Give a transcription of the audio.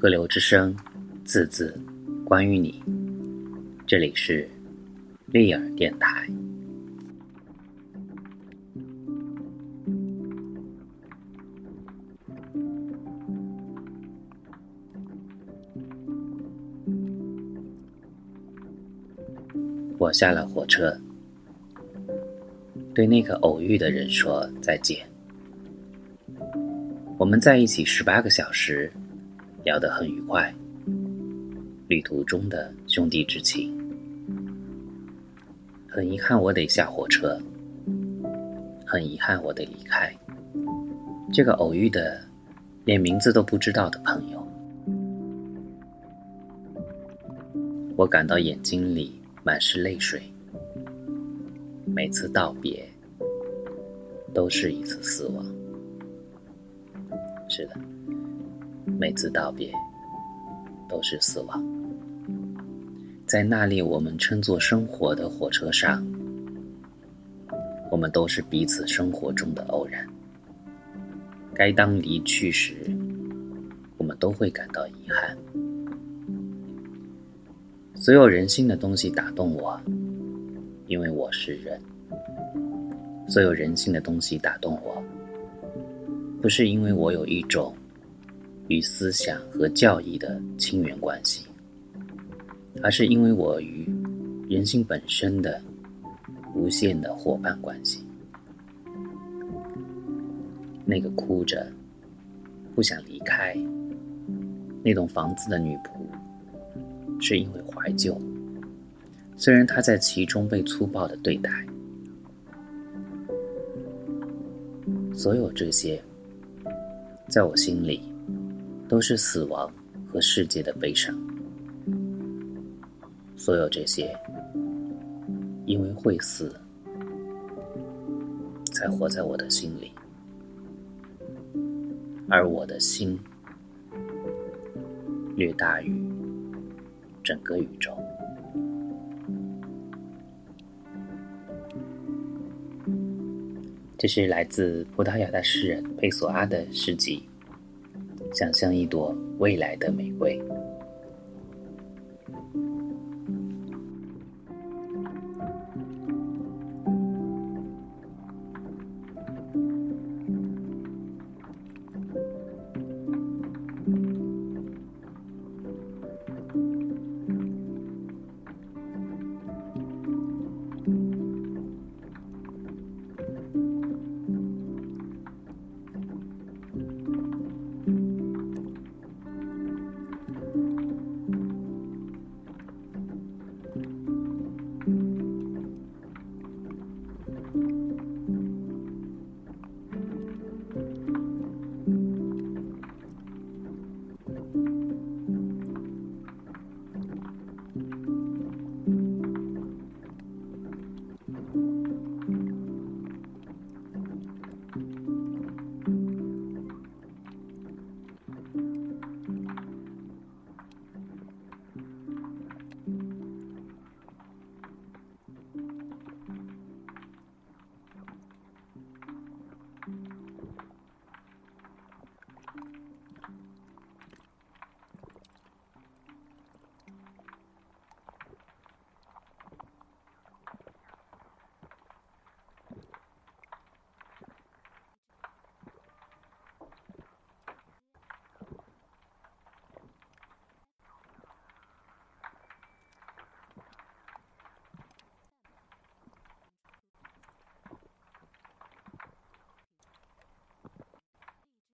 河流之声，字字关于你。这里是利尔电台。我下了火车，对那个偶遇的人说再见。我们在一起十八个小时，聊得很愉快。旅途中的兄弟之情，很遗憾我得下火车，很遗憾我得离开这个偶遇的连名字都不知道的朋友。我感到眼睛里。满是泪水，每次道别都是一次死亡。是的，每次道别都是死亡。在那列我们称作生活的火车上，我们都是彼此生活中的偶然。该当离去时，我们都会感到遗憾。所有人性的东西打动我，因为我是人。所有人性的东西打动我，不是因为我有一种与思想和教义的亲缘关系，而是因为我与人性本身的无限的伙伴关系。那个哭着不想离开那栋房子的女仆。是因为怀旧，虽然她在其中被粗暴的对待，所有这些，在我心里，都是死亡和世界的悲伤。所有这些，因为会死，才活在我的心里，而我的心，略大于。整个宇宙。这是来自葡萄牙的诗人佩索阿的诗集《想象一朵未来的玫瑰》。